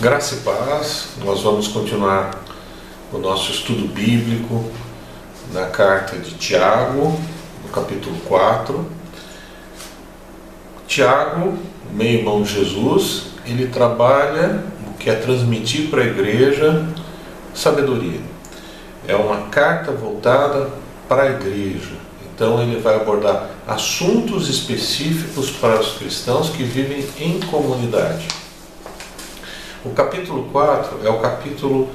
Graça e paz, nós vamos continuar o nosso estudo bíblico na carta de Tiago, no capítulo 4. Tiago, meio irmão de Jesus, ele trabalha o que é transmitir para a igreja sabedoria. É uma carta voltada para a igreja. Então ele vai abordar assuntos específicos para os cristãos que vivem em comunidade. O capítulo 4 é o capítulo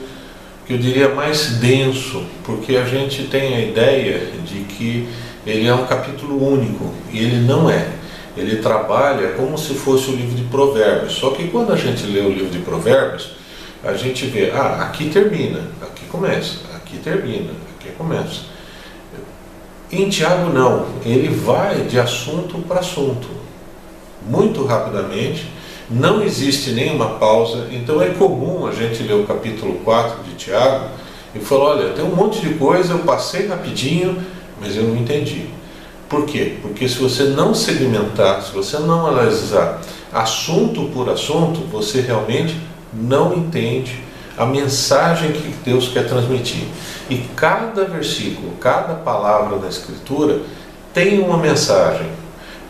que eu diria mais denso, porque a gente tem a ideia de que ele é um capítulo único, e ele não é. Ele trabalha como se fosse o livro de Provérbios. Só que quando a gente lê o livro de Provérbios, a gente vê, ah, aqui termina, aqui começa, aqui termina, aqui começa. Em Tiago não, ele vai de assunto para assunto, muito rapidamente, não existe nenhuma pausa, então é comum a gente ler o capítulo 4 de Tiago e falar, olha, tem um monte de coisa, eu passei rapidinho, mas eu não entendi. Por quê? Porque se você não segmentar, se você não analisar assunto por assunto, você realmente não entende a mensagem que Deus quer transmitir. E cada versículo, cada palavra da Escritura tem uma mensagem.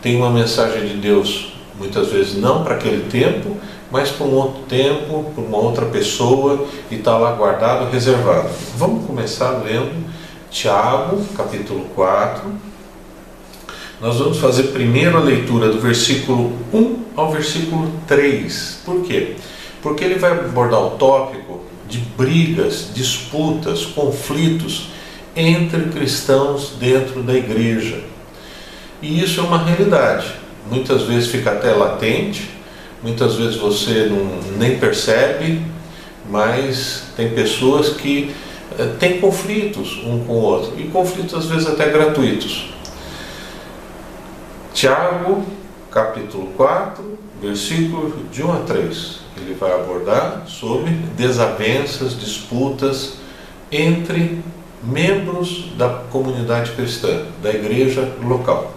Tem uma mensagem de Deus muitas vezes não para aquele tempo, mas para um outro tempo, para uma outra pessoa e está lá guardado, reservado. Vamos começar lendo Tiago, capítulo 4. Nós vamos fazer primeiro a leitura do versículo 1 ao versículo 3. Por quê? Porque ele vai abordar o tópico de brigas, disputas, conflitos entre cristãos dentro da igreja. E isso é uma realidade muitas vezes fica até latente, muitas vezes você não, nem percebe, mas tem pessoas que eh, têm conflitos um com o outro, e conflitos às vezes até gratuitos. Tiago, capítulo 4, versículo de 1 a 3. Ele vai abordar sobre desavenças, disputas entre membros da comunidade cristã, da igreja local.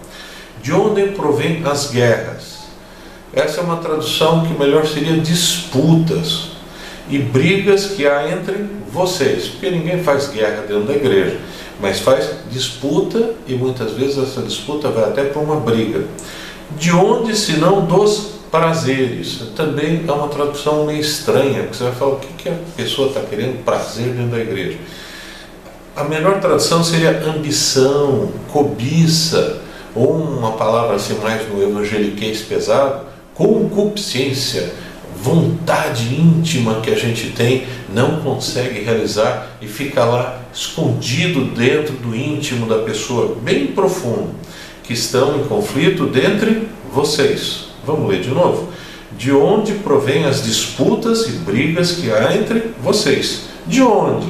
De onde provém as guerras? Essa é uma tradução que melhor seria disputas e brigas que há entre vocês, porque ninguém faz guerra dentro da igreja, mas faz disputa e muitas vezes essa disputa vai até para uma briga. De onde, se não dos prazeres? Também é uma tradução meio estranha, porque você vai falar o que, que a pessoa está querendo prazer dentro da igreja. A melhor tradução seria ambição, cobiça, ou uma palavra assim mais no evangeliquez pesado, concupiscência, vontade íntima que a gente tem, não consegue realizar e fica lá escondido dentro do íntimo da pessoa, bem profundo, que estão em conflito dentre vocês. Vamos ler de novo. De onde provém as disputas e brigas que há entre vocês? De onde?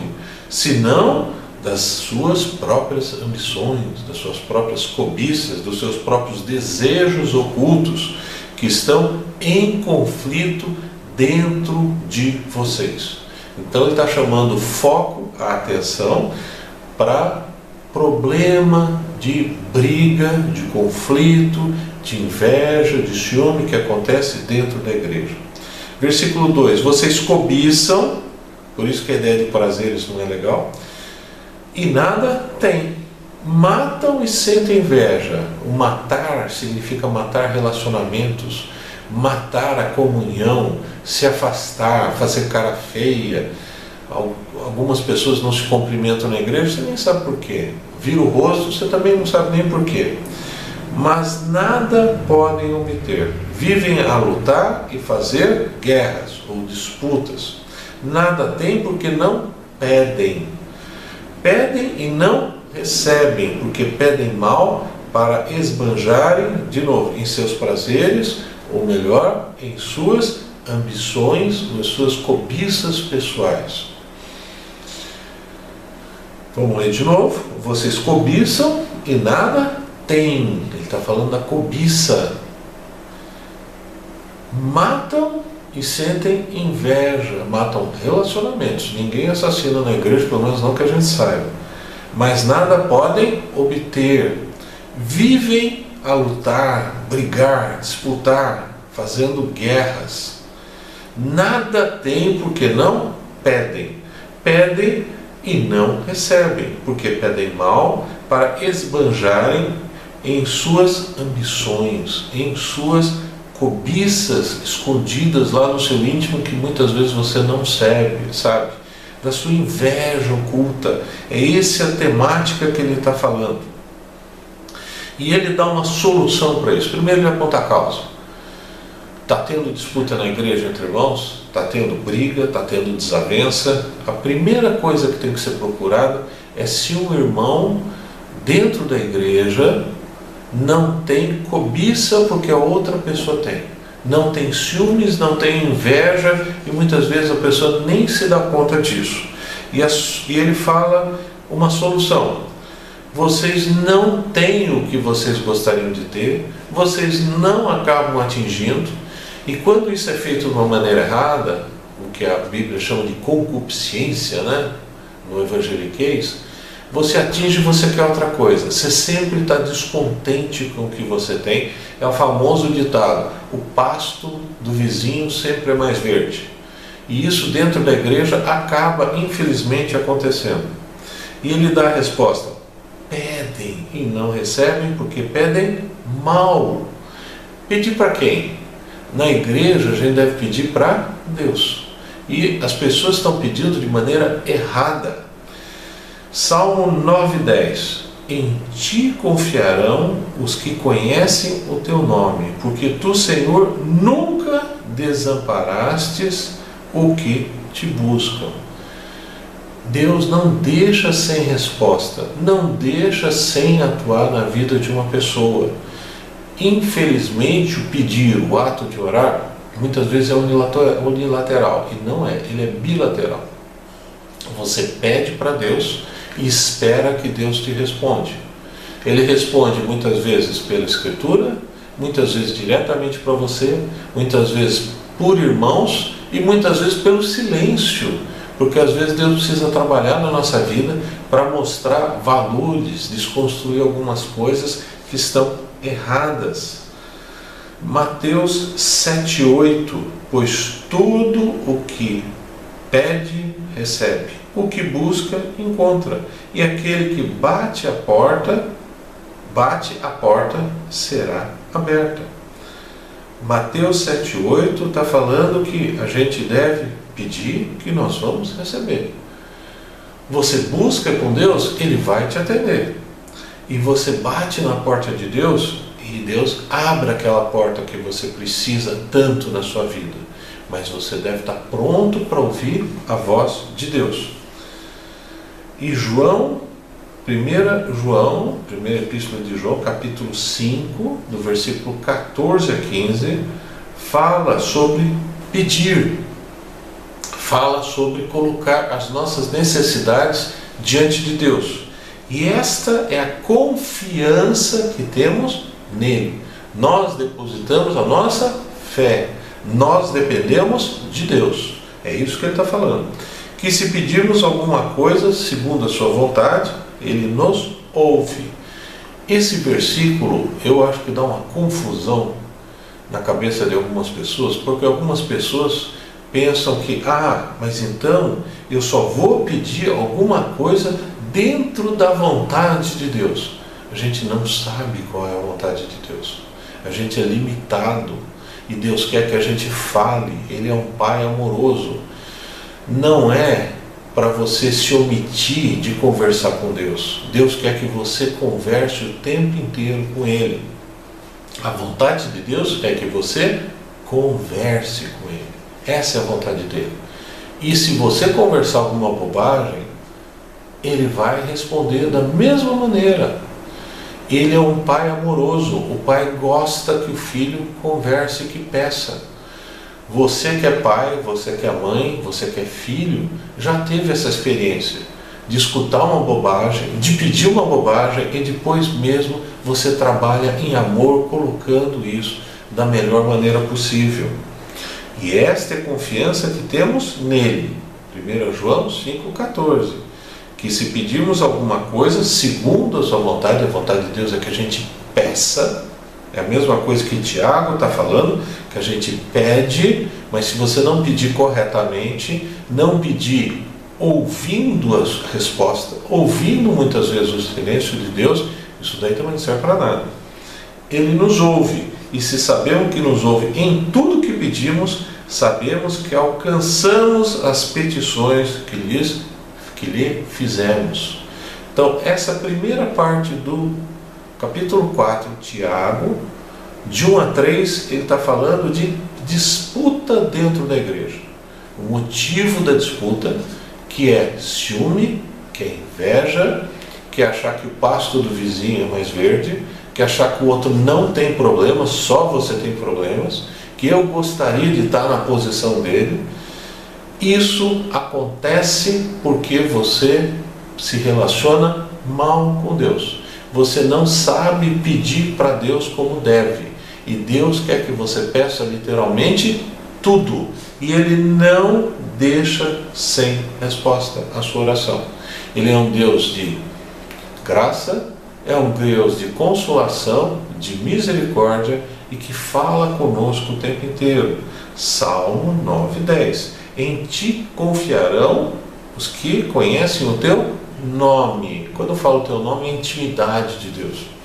Se não das suas próprias ambições, das suas próprias cobiças, dos seus próprios desejos ocultos que estão em conflito dentro de vocês. Então ele está chamando foco, a atenção para problema de briga, de conflito, de inveja, de ciúme que acontece dentro da igreja. Versículo 2: Vocês cobiçam, por isso que a ideia de prazeres não é legal e nada tem. Matam e sentem inveja. O matar significa matar relacionamentos, matar a comunhão, se afastar, fazer cara feia. Algumas pessoas não se cumprimentam na igreja, você nem sabe por quê. Vira o rosto, você também não sabe nem por quê. Mas nada podem obter. Vivem a lutar e fazer guerras ou disputas. Nada tem porque não pedem pedem e não recebem, porque pedem mal para esbanjarem, de novo, em seus prazeres, ou melhor, em suas ambições, nas suas cobiças pessoais. Vamos ler de novo. Vocês cobiçam e nada têm. Ele está falando da cobiça. Matam e sentem inveja, matam relacionamentos. Ninguém assassina na igreja, pelo menos não que a gente saiba. Mas nada podem obter. Vivem a lutar, brigar, disputar, fazendo guerras. Nada tem porque não pedem. Pedem e não recebem, porque pedem mal para esbanjarem em suas ambições, em suas cobiças escondidas lá no seu íntimo que muitas vezes você não serve, sabe? Da sua inveja oculta. É essa a temática que ele está falando. E ele dá uma solução para isso. Primeiro, ele aponta a causa. Está tendo disputa na igreja entre irmãos? Está tendo briga? Está tendo desavença? A primeira coisa que tem que ser procurada é se um irmão dentro da igreja não tem cobiça porque a outra pessoa tem. Não tem ciúmes, não tem inveja e muitas vezes a pessoa nem se dá conta disso. E, a, e ele fala uma solução. Vocês não têm o que vocês gostariam de ter, vocês não acabam atingindo, e quando isso é feito de uma maneira errada, o que a Bíblia chama de concupiscência, né? no evangeliquez, você atinge, você quer outra coisa. Você sempre está descontente com o que você tem. É o famoso ditado: o pasto do vizinho sempre é mais verde. E isso dentro da igreja acaba, infelizmente, acontecendo. E ele dá a resposta: pedem e não recebem porque pedem mal. Pedir para quem? Na igreja a gente deve pedir para Deus. E as pessoas estão pedindo de maneira errada. Salmo 9:10 Em ti confiarão os que conhecem o teu nome, porque tu, Senhor, nunca desamparastes o que te buscam. Deus não deixa sem resposta, não deixa sem atuar na vida de uma pessoa. Infelizmente, o pedir, o ato de orar, muitas vezes é unilateral, e não é, ele é bilateral. Você pede para Deus e espera que Deus te responde. Ele responde muitas vezes pela escritura, muitas vezes diretamente para você, muitas vezes por irmãos e muitas vezes pelo silêncio, porque às vezes Deus precisa trabalhar na nossa vida para mostrar valores, desconstruir algumas coisas que estão erradas. Mateus 7:8, pois tudo o que pede, recebe o que busca, encontra. E aquele que bate a porta, bate a porta, será aberta. Mateus 7,8 está falando que a gente deve pedir que nós vamos receber. Você busca com Deus, Ele vai te atender. E você bate na porta de Deus e Deus abre aquela porta que você precisa tanto na sua vida. Mas você deve estar pronto para ouvir a voz de Deus. E João, 1 João, primeira epístola de João, capítulo 5, do versículo 14 a 15, fala sobre pedir, fala sobre colocar as nossas necessidades diante de Deus. E esta é a confiança que temos nele. Nós depositamos a nossa fé, nós dependemos de Deus. É isso que ele está falando que se pedirmos alguma coisa segundo a sua vontade, ele nos ouve. Esse versículo eu acho que dá uma confusão na cabeça de algumas pessoas, porque algumas pessoas pensam que, ah, mas então eu só vou pedir alguma coisa dentro da vontade de Deus. A gente não sabe qual é a vontade de Deus. A gente é limitado e Deus quer que a gente fale. Ele é um Pai amoroso não é para você se omitir de conversar com Deus. Deus quer que você converse o tempo inteiro com Ele. A vontade de Deus é que você converse com Ele. Essa é a vontade dele. E se você conversar alguma bobagem, ele vai responder da mesma maneira. Ele é um pai amoroso. O pai gosta que o filho converse, que peça. Você que é pai, você que é mãe, você que é filho, já teve essa experiência de escutar uma bobagem, de pedir uma bobagem e depois mesmo você trabalha em amor colocando isso da melhor maneira possível. E esta é a confiança que temos nele. 1 João 5,14. Que se pedirmos alguma coisa segundo a sua vontade, a vontade de Deus é que a gente peça, É a mesma coisa que Tiago está falando, que a gente pede, mas se você não pedir corretamente, não pedir ouvindo a resposta, ouvindo muitas vezes o silêncio de Deus, isso daí também não serve para nada. Ele nos ouve, e se sabemos que nos ouve em tudo que pedimos, sabemos que alcançamos as petições que, lhes, que lhe fizemos. Então, essa primeira parte do capítulo 4, Tiago, de 1 a 3, ele está falando de disputa dentro da igreja. O motivo da disputa, que é ciúme, que é inveja, que é achar que o pasto do vizinho é mais verde, que é achar que o outro não tem problemas, só você tem problemas, que eu gostaria de estar na posição dele. Isso acontece porque você se relaciona mal com Deus. Você não sabe pedir para Deus como deve. E Deus quer que você peça literalmente tudo. E Ele não deixa sem resposta a sua oração. Ele é um Deus de graça, é um Deus de consolação, de misericórdia e que fala conosco o tempo inteiro. Salmo 9:10. Em ti confiarão os que conhecem o teu nome. Quando eu falo o teu nome, é intimidade de Deus.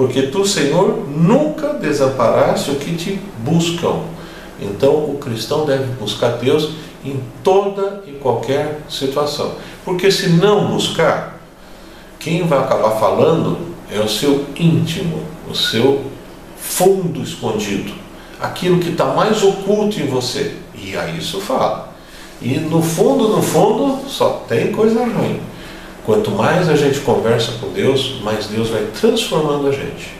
Porque tu, Senhor, nunca desamparaste o que te buscam. Então o cristão deve buscar Deus em toda e qualquer situação. Porque se não buscar, quem vai acabar falando é o seu íntimo, o seu fundo escondido, aquilo que está mais oculto em você. E aí isso fala. E no fundo, no fundo, só tem coisa ruim. Quanto mais a gente conversa com Deus, mais Deus vai transformando a gente.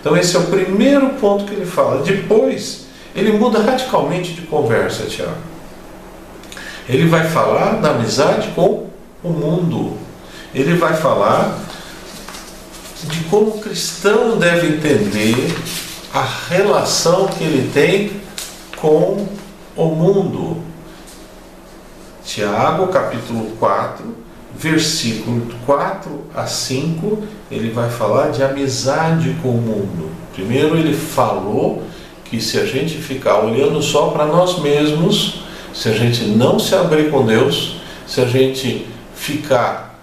Então esse é o primeiro ponto que ele fala. Depois, ele muda radicalmente de conversa, Tiago. Ele vai falar da amizade com o mundo. Ele vai falar de como o cristão deve entender a relação que ele tem com o mundo. Tiago, capítulo 4, versículo 4 a 5, ele vai falar de amizade com o mundo. Primeiro, ele falou que se a gente ficar olhando só para nós mesmos, se a gente não se abrir com Deus, se a gente ficar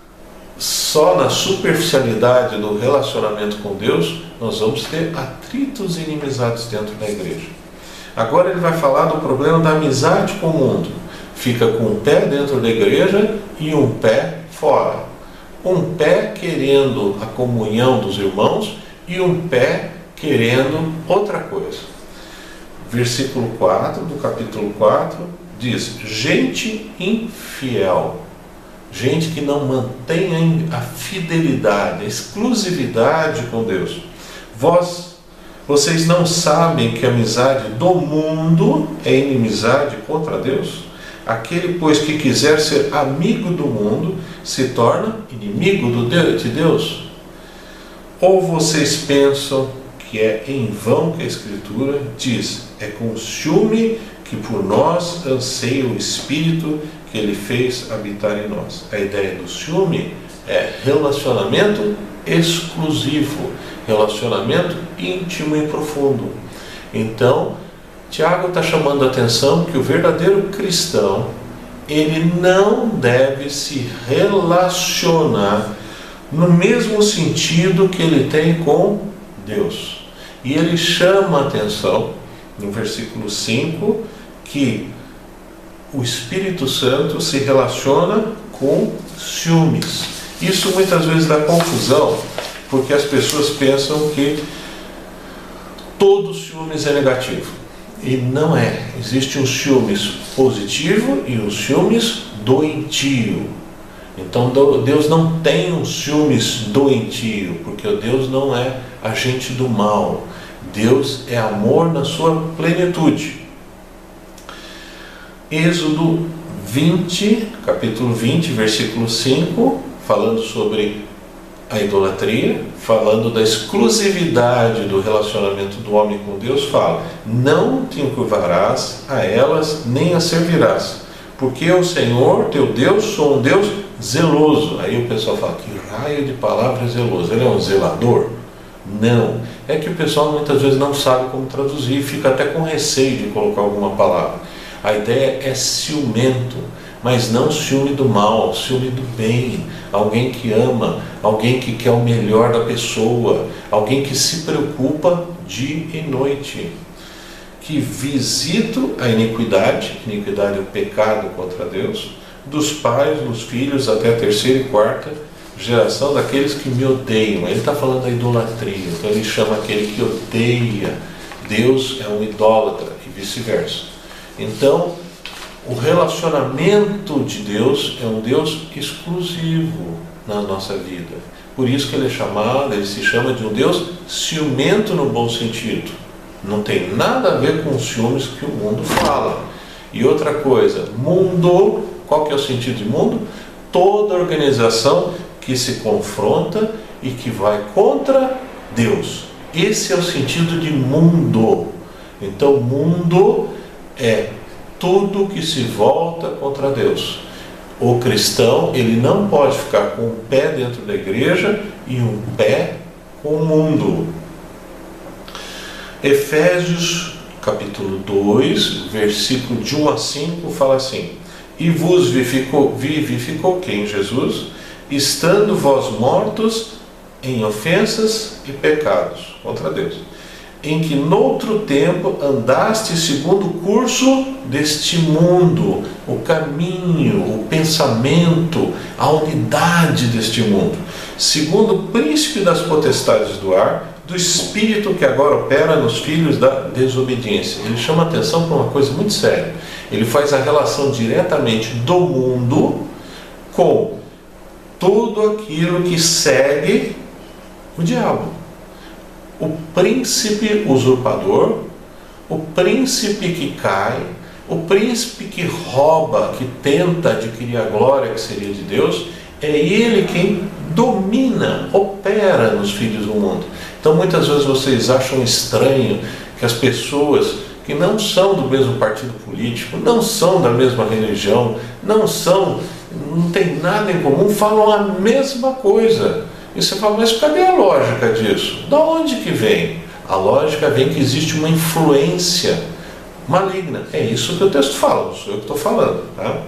só na superficialidade do relacionamento com Deus, nós vamos ter atritos e inimizades dentro da igreja. Agora ele vai falar do problema da amizade com o mundo. Fica com um pé dentro da igreja e um pé fora. Um pé querendo a comunhão dos irmãos e um pé querendo outra coisa. Versículo 4 do capítulo 4 diz: Gente infiel gente que não mantém a fidelidade, a exclusividade com Deus. Vós, vocês não sabem que a amizade do mundo é inimizade contra Deus? Aquele, pois, que quiser ser amigo do mundo, se torna inimigo de Deus? Ou vocês pensam que é em vão que a Escritura diz: é com ciúme que por nós anseia o Espírito que ele fez habitar em nós. A ideia do ciúme é relacionamento exclusivo, relacionamento íntimo e profundo. Então, Tiago está chamando a atenção que o verdadeiro cristão ele não deve se relacionar no mesmo sentido que ele tem com Deus. E ele chama a atenção no versículo 5 que o Espírito Santo se relaciona com ciúmes. Isso muitas vezes dá confusão, porque as pessoas pensam que todo ciúmes é negativo. E não é. Existe um ciúmes positivo e um ciúmes doentio. Então Deus não tem um ciúmes doentio, porque Deus não é agente do mal. Deus é amor na sua plenitude. Êxodo 20, capítulo 20, versículo 5, falando sobre a idolatria, falando da exclusividade do relacionamento do homem com Deus, fala: Não te encurvarás a elas, nem as servirás, porque o Senhor teu Deus sou um Deus zeloso. Aí o pessoal fala: Que raio de palavra zeloso? Ele é um zelador? Não, é que o pessoal muitas vezes não sabe como traduzir, fica até com receio de colocar alguma palavra. A ideia é ciumento, mas não ciúme do mal, ciúme do bem. Alguém que ama, alguém que quer o melhor da pessoa, alguém que se preocupa dia e noite. Que visito a iniquidade, iniquidade é o pecado contra Deus, dos pais, dos filhos, até a terceira e quarta geração daqueles que me odeiam. Ele está falando da idolatria, então ele chama aquele que odeia. Deus é um idólatra e vice-versa. Então, o relacionamento de Deus é um Deus exclusivo na nossa vida. Por isso que ele é chamado, ele se chama de um Deus ciumento no bom sentido. Não tem nada a ver com os ciúmes que o mundo fala. E outra coisa, mundo, qual que é o sentido de mundo? Toda organização que se confronta e que vai contra Deus. Esse é o sentido de mundo. Então, mundo é tudo que se volta contra Deus. O cristão, ele não pode ficar com um pé dentro da igreja e um pé com o mundo. Efésios capítulo 2, versículo de 1 a 5 fala assim: E vos vivificou, vivificou quem? Jesus, estando vós mortos em ofensas e pecados contra Deus em que noutro tempo andaste segundo o curso deste mundo, o caminho, o pensamento, a unidade deste mundo, segundo o príncipe das potestades do ar, do espírito que agora opera nos filhos da desobediência. Ele chama atenção para uma coisa muito séria. Ele faz a relação diretamente do mundo com tudo aquilo que segue o diabo o príncipe usurpador, o príncipe que cai, o príncipe que rouba, que tenta adquirir a glória que seria de Deus, é ele quem domina, opera nos filhos do mundo. Então muitas vezes vocês acham estranho que as pessoas que não são do mesmo partido político, não são da mesma religião, não são, não tem nada em comum, falam a mesma coisa. E você fala, mas cadê a lógica disso? Da onde que vem? A lógica vem que existe uma influência maligna. É isso que o texto fala, não sou eu que estou falando. Tá?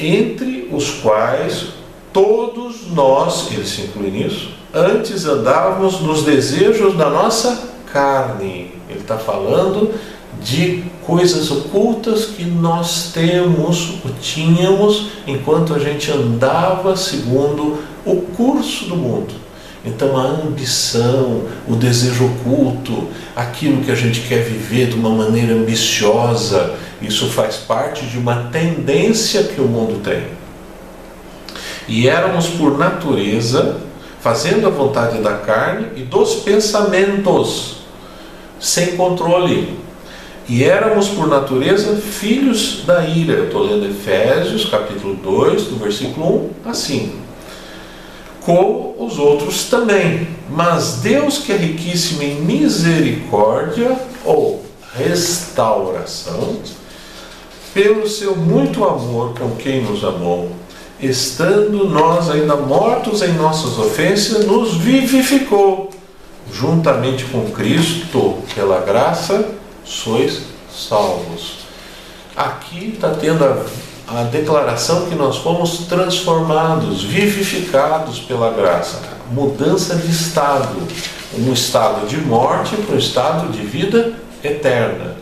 Entre os quais todos nós, ele se inclui nisso, antes andávamos nos desejos da nossa carne. Ele está falando de coisas ocultas que nós temos, tínhamos, enquanto a gente andava segundo curso do mundo. Então a ambição, o desejo oculto, aquilo que a gente quer viver de uma maneira ambiciosa, isso faz parte de uma tendência que o mundo tem. E éramos por natureza, fazendo a vontade da carne e dos pensamentos, sem controle. E éramos por natureza filhos da ira. Estou lendo Efésios capítulo 2, do versículo 1 a 5. Como os outros também. Mas Deus, que é riquíssimo em misericórdia ou restauração, pelo seu muito amor com quem nos amou, estando nós ainda mortos em nossas ofensas, nos vivificou juntamente com Cristo pela graça sois salvos. Aqui está tendo a, a declaração que nós fomos transformados, vivificados pela graça, mudança de estado, um estado de morte para um estado de vida eterna,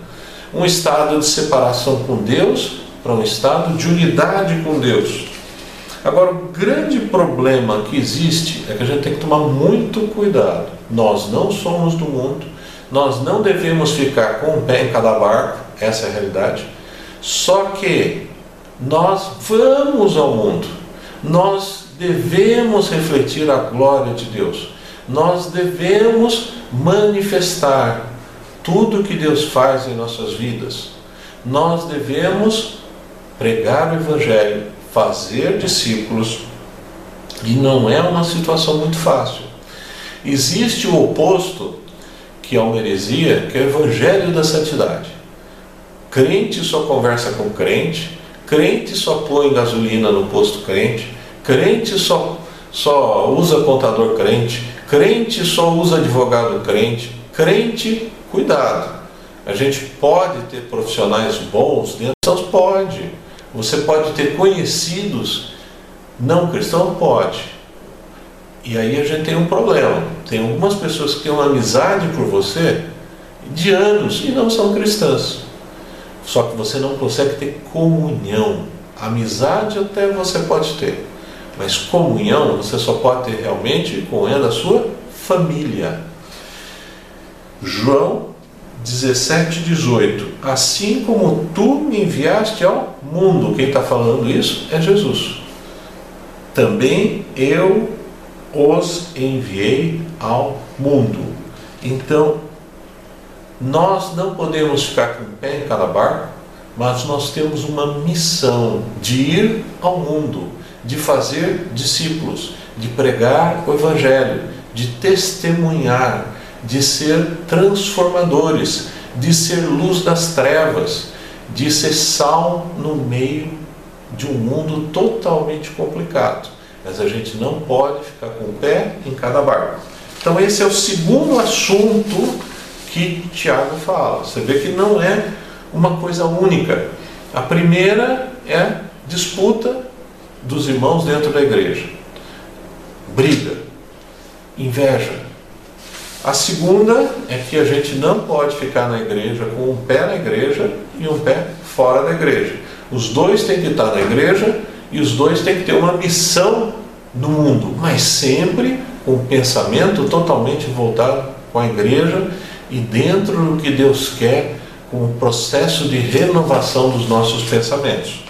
um estado de separação com Deus para um estado de unidade com Deus. Agora, o grande problema que existe é que a gente tem que tomar muito cuidado. Nós não somos do mundo, nós não devemos ficar com um pé em cada barco, essa é a realidade. Só que nós vamos ao mundo, nós devemos refletir a glória de Deus, nós devemos manifestar tudo que Deus faz em nossas vidas, nós devemos pregar o Evangelho, fazer discípulos, e não é uma situação muito fácil. Existe o oposto que é uma heresia, que é o evangelho da santidade. Crente só conversa com crente, crente só põe gasolina no posto crente, crente só, só usa contador crente, Crente só usa advogado crente. Crente, cuidado. A gente pode ter profissionais bons dentro dos pode. Você pode ter conhecidos não cristãos? Pode. E aí a gente tem um problema. Tem algumas pessoas que têm uma amizade por você de anos e não são cristãs. Só que você não consegue ter comunhão. Amizade até você pode ter, mas comunhão você só pode ter realmente com ela da sua família. João 17, 18. Assim como tu me enviaste ao mundo, quem está falando isso é Jesus. Também eu os enviei ao mundo. Então, nós não podemos ficar com o pé em cada barco, mas nós temos uma missão de ir ao mundo, de fazer discípulos, de pregar o Evangelho, de testemunhar, de ser transformadores, de ser luz das trevas, de ser sal no meio de um mundo totalmente complicado. Mas a gente não pode ficar com o pé em cada barco. Então, esse é o segundo assunto que Tiago fala. Você vê que não é uma coisa única. A primeira é disputa dos irmãos dentro da igreja, briga, inveja. A segunda é que a gente não pode ficar na igreja com um pé na igreja e um pé fora da igreja. Os dois têm que estar na igreja e os dois têm que ter uma missão no mundo, mas sempre com um pensamento totalmente voltado com a igreja e dentro do que Deus quer com o processo de renovação dos nossos pensamentos.